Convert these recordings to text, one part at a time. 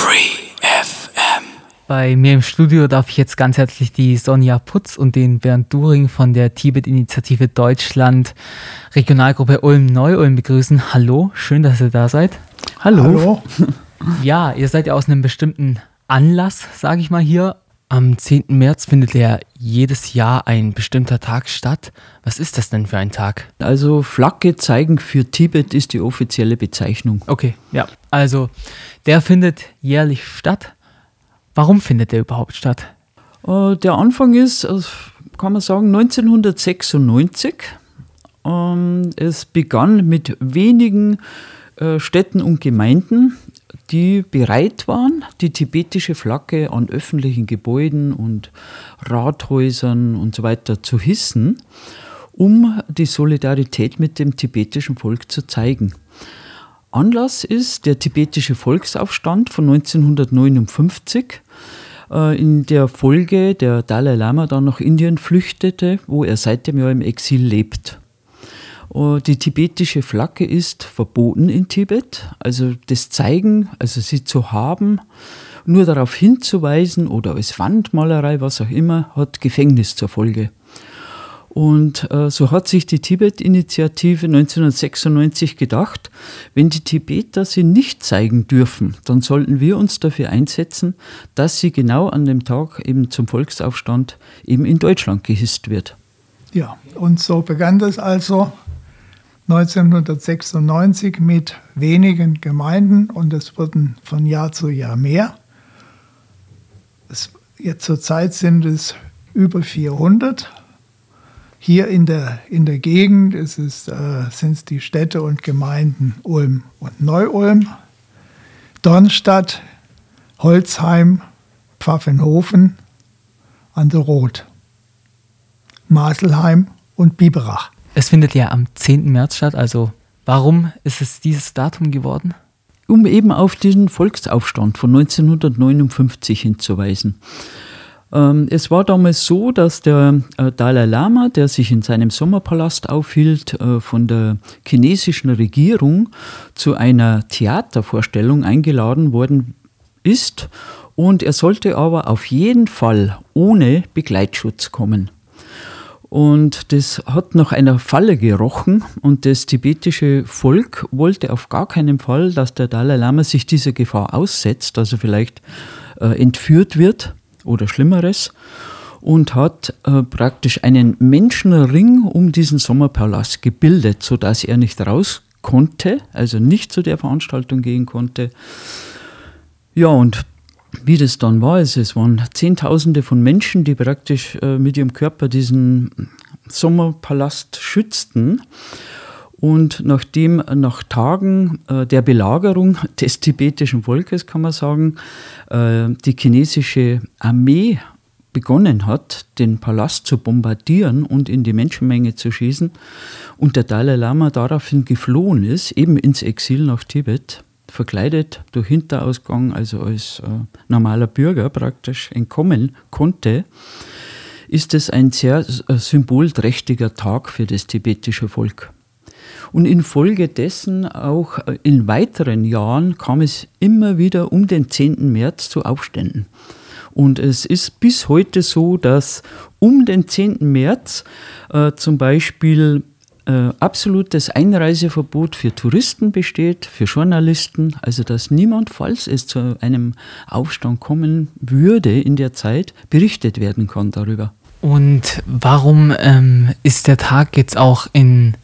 Free FM. Bei mir im Studio darf ich jetzt ganz herzlich die Sonja Putz und den Bernd During von der Tibet-Initiative Deutschland Regionalgruppe Ulm-Neu-Ulm begrüßen. Hallo, schön, dass ihr da seid. Hallo. Hallo. Ja, ihr seid ja aus einem bestimmten Anlass, sage ich mal hier. Am 10. März findet ja jedes Jahr ein bestimmter Tag statt. Was ist das denn für ein Tag? Also Flagge zeigen für Tibet ist die offizielle Bezeichnung. Okay, ja. Also der findet jährlich statt. Warum findet der überhaupt statt? Äh, der Anfang ist, äh, kann man sagen, 1996. Ähm, es begann mit wenigen äh, Städten und Gemeinden die bereit waren, die tibetische Flagge an öffentlichen Gebäuden und Rathäusern und so weiter zu hissen, um die Solidarität mit dem tibetischen Volk zu zeigen. Anlass ist der tibetische Volksaufstand von 1959, äh, in der Folge der Dalai Lama dann nach Indien flüchtete, wo er seitdem ja im Exil lebt. Äh, die tibetische Flagge ist verboten in Tibet. Also das Zeigen, also sie zu haben, nur darauf hinzuweisen oder als Wandmalerei, was auch immer, hat Gefängnis zur Folge. Und äh, so hat sich die Tibet-Initiative 1996 gedacht, wenn die Tibeter sie nicht zeigen dürfen, dann sollten wir uns dafür einsetzen, dass sie genau an dem Tag eben zum Volksaufstand eben in Deutschland gehisst wird. Ja, und so begann das also 1996 mit wenigen Gemeinden und es wurden von Jahr zu Jahr mehr. Es, jetzt zurzeit sind es über 400. Hier in der, in der Gegend ist es, äh, sind es die Städte und Gemeinden Ulm und Neu-Ulm, Dornstadt, Holzheim, Pfaffenhofen an der Rot, Maselheim und Biberach. Es findet ja am 10. März statt, also warum ist es dieses Datum geworden? Um eben auf diesen Volksaufstand von 1959 hinzuweisen. Ähm, es war damals so, dass der äh, Dalai Lama, der sich in seinem Sommerpalast aufhielt, äh, von der chinesischen Regierung zu einer Theatervorstellung eingeladen worden ist und er sollte aber auf jeden Fall ohne Begleitschutz kommen. Und das hat nach einer Falle gerochen und das tibetische Volk wollte auf gar keinen Fall, dass der Dalai Lama sich dieser Gefahr aussetzt, also vielleicht äh, entführt wird oder Schlimmeres und hat äh, praktisch einen Menschenring um diesen Sommerpalast gebildet, sodass er nicht raus konnte, also nicht zu der Veranstaltung gehen konnte. Ja, und wie das dann war. Es waren Zehntausende von Menschen, die praktisch äh, mit ihrem Körper diesen Sommerpalast schützten. Und nachdem nach Tagen äh, der Belagerung des tibetischen Volkes, kann man sagen, äh, die chinesische Armee begonnen hat, den Palast zu bombardieren und in die Menschenmenge zu schießen und der Dalai Lama daraufhin geflohen ist, eben ins Exil nach Tibet, verkleidet durch Hinterausgang, also als äh, normaler Bürger praktisch entkommen konnte, ist es ein sehr äh, symbolträchtiger Tag für das tibetische Volk. Und infolgedessen auch äh, in weiteren Jahren kam es immer wieder um den 10. März zu Aufständen. Und es ist bis heute so, dass um den 10. März äh, zum Beispiel äh, absolutes Einreiseverbot für Touristen besteht, für Journalisten, also dass niemand, falls es zu einem Aufstand kommen würde in der Zeit, berichtet werden kann darüber. Und warum ähm, ist der Tag jetzt auch in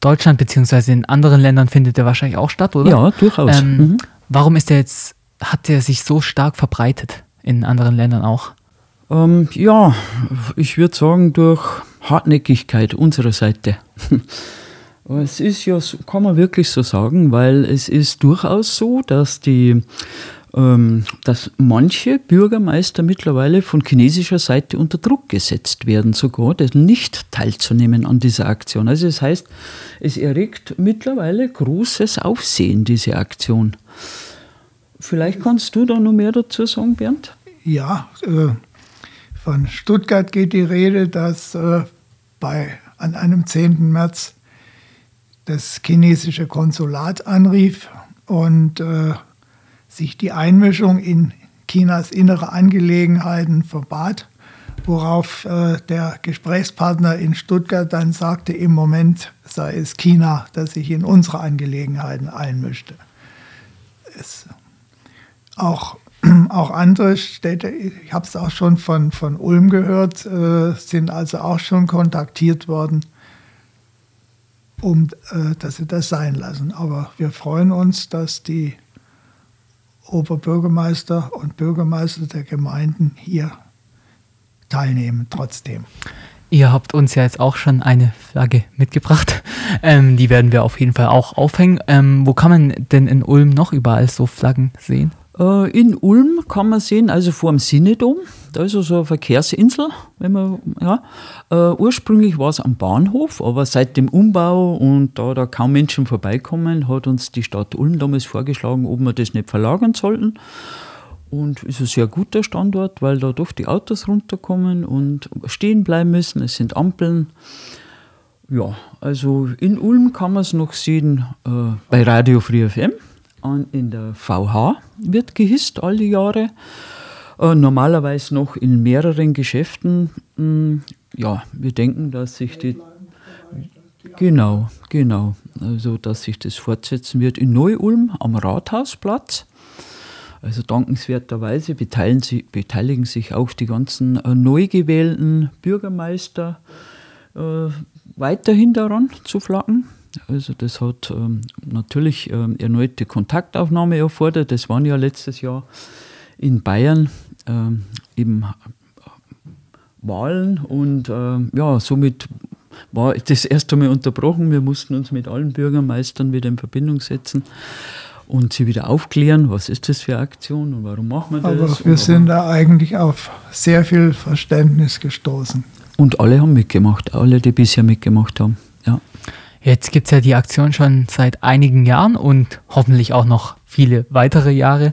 Deutschland beziehungsweise in anderen Ländern findet er wahrscheinlich auch statt, oder? Ja, durchaus. Ähm, mhm. Warum ist er jetzt, hat er sich so stark verbreitet in anderen Ländern auch? Ähm, ja, ich würde sagen, durch Hartnäckigkeit unserer Seite. es ist ja, kann man wirklich so sagen, weil es ist durchaus so, dass die ähm, dass manche Bürgermeister mittlerweile von chinesischer Seite unter Druck gesetzt werden, sogar das nicht teilzunehmen an dieser Aktion. Also das heißt, es erregt mittlerweile großes Aufsehen, diese Aktion. Vielleicht kannst du da noch mehr dazu sagen, Bernd? Ja, äh, von Stuttgart geht die Rede, dass äh, bei, an einem 10. März das chinesische Konsulat anrief und äh, sich die Einmischung in Chinas innere Angelegenheiten verbat, worauf äh, der Gesprächspartner in Stuttgart dann sagte, im Moment sei es China, das sich in unsere Angelegenheiten einmischte. Es, auch, auch andere Städte, ich habe es auch schon von, von Ulm gehört, äh, sind also auch schon kontaktiert worden, um äh, dass sie das sein lassen. Aber wir freuen uns, dass die Oberbürgermeister und Bürgermeister der Gemeinden hier teilnehmen trotzdem. Ihr habt uns ja jetzt auch schon eine Flagge mitgebracht. Ähm, die werden wir auf jeden Fall auch aufhängen. Ähm, wo kann man denn in Ulm noch überall so Flaggen sehen? Äh, in Ulm kann man sehen, also vor dem Sinedom, da ist so eine Verkehrsinsel, wenn man, ja. Uh, ursprünglich war es am Bahnhof, aber seit dem Umbau und da da kaum Menschen vorbeikommen, hat uns die Stadt Ulm damals vorgeschlagen, ob wir das nicht verlagern sollten. Und ist ein sehr guter Standort, weil da doch die Autos runterkommen und stehen bleiben müssen. Es sind Ampeln. Ja, also in Ulm kann man es noch sehen äh, bei Radio Free FM. In der VH wird gehisst alle Jahre. Äh, normalerweise noch in mehreren Geschäften. Hm, ja, wir denken, dass sich die. Genau, genau. Also, dass sich das fortsetzen wird in Neu-Ulm am Rathausplatz. Also dankenswerterweise sie, beteiligen sich auch die ganzen äh, neu gewählten Bürgermeister äh, weiterhin daran zu flaggen. Also das hat ähm, natürlich ähm, erneute Kontaktaufnahme erfordert. Das waren ja letztes Jahr in Bayern ähm, eben Wahlen und ähm, ja, somit war das erst einmal unterbrochen. Wir mussten uns mit allen Bürgermeistern wieder in Verbindung setzen und sie wieder aufklären, was ist das für eine Aktion und warum machen wir das. Aber wir sind da eigentlich auf sehr viel Verständnis gestoßen. Und alle haben mitgemacht, alle, die bisher mitgemacht haben. Ja. Jetzt gibt es ja die Aktion schon seit einigen Jahren und hoffentlich auch noch viele weitere Jahre.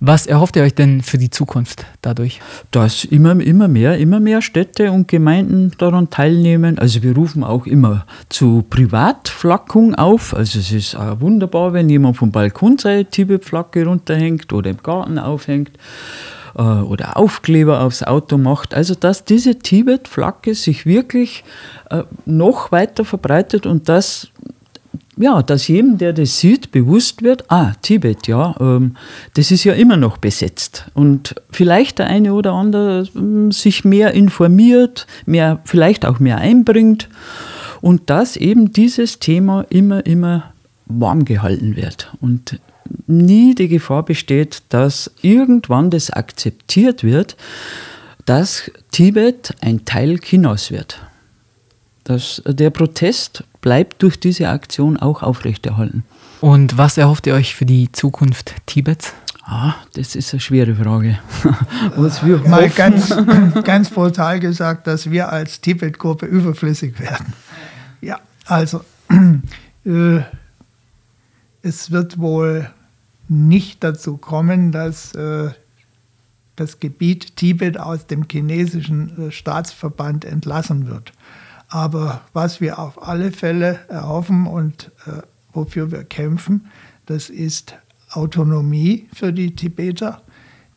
Was erhofft ihr euch denn für die Zukunft dadurch? Dass immer, immer mehr, immer mehr Städte und Gemeinden daran teilnehmen. Also wir rufen auch immer zu Privatflackung auf. Also es ist auch wunderbar, wenn jemand vom Balkon seine Tibet-Flagge runterhängt oder im Garten aufhängt äh, oder Aufkleber aufs Auto macht. Also dass diese Tibet-Flagge sich wirklich äh, noch weiter verbreitet und dass ja, dass jedem, der das sieht, bewusst wird, ah, Tibet, ja, ähm, das ist ja immer noch besetzt. Und vielleicht der eine oder andere ähm, sich mehr informiert, mehr, vielleicht auch mehr einbringt und dass eben dieses Thema immer, immer warm gehalten wird. Und nie die Gefahr besteht, dass irgendwann das akzeptiert wird, dass Tibet ein Teil Chinas wird. Dass der Protest bleibt durch diese Aktion auch aufrechterhalten. Und was erhofft ihr euch für die Zukunft Tibets? Ah, das ist eine schwere Frage. was wir Mal ganz, ganz brutal gesagt, dass wir als Tibet-Gruppe überflüssig werden. Ja, also äh, es wird wohl nicht dazu kommen, dass äh, das Gebiet Tibet aus dem chinesischen äh, Staatsverband entlassen wird. Aber was wir auf alle Fälle erhoffen und äh, wofür wir kämpfen, das ist Autonomie für die Tibeter,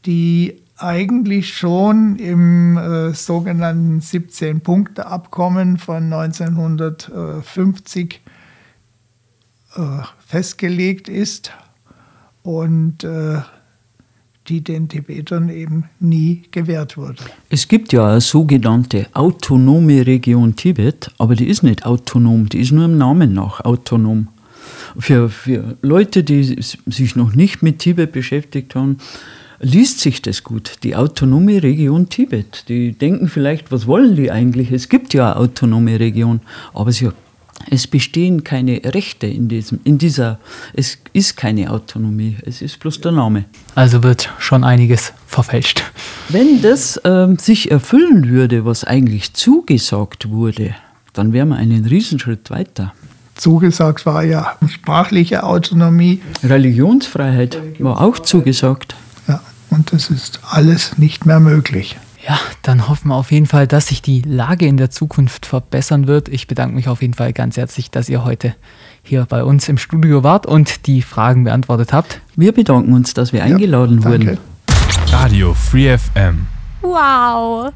die eigentlich schon im äh, sogenannten 17-Punkte-Abkommen von 1950 äh, festgelegt ist und äh, die den Tibetern eben nie gewährt wurde. Es gibt ja eine sogenannte autonome Region Tibet, aber die ist nicht autonom, die ist nur im Namen nach autonom. Für, für Leute, die sich noch nicht mit Tibet beschäftigt haben, liest sich das gut. Die autonome Region Tibet. Die denken vielleicht, was wollen die eigentlich? Es gibt ja eine autonome Region, aber sie es bestehen keine Rechte in, diesem, in dieser, es ist keine Autonomie, es ist bloß der Name. Also wird schon einiges verfälscht. Wenn das ähm, sich erfüllen würde, was eigentlich zugesagt wurde, dann wären wir einen Riesenschritt weiter. Zugesagt war ja sprachliche Autonomie. Religionsfreiheit war auch zugesagt. Ja, und das ist alles nicht mehr möglich. Ja, dann hoffen wir auf jeden Fall, dass sich die Lage in der Zukunft verbessern wird. Ich bedanke mich auf jeden Fall ganz herzlich, dass ihr heute hier bei uns im Studio wart und die Fragen beantwortet habt. Wir bedanken uns, dass wir eingeladen ja, wurden. Radio Free FM. Wow.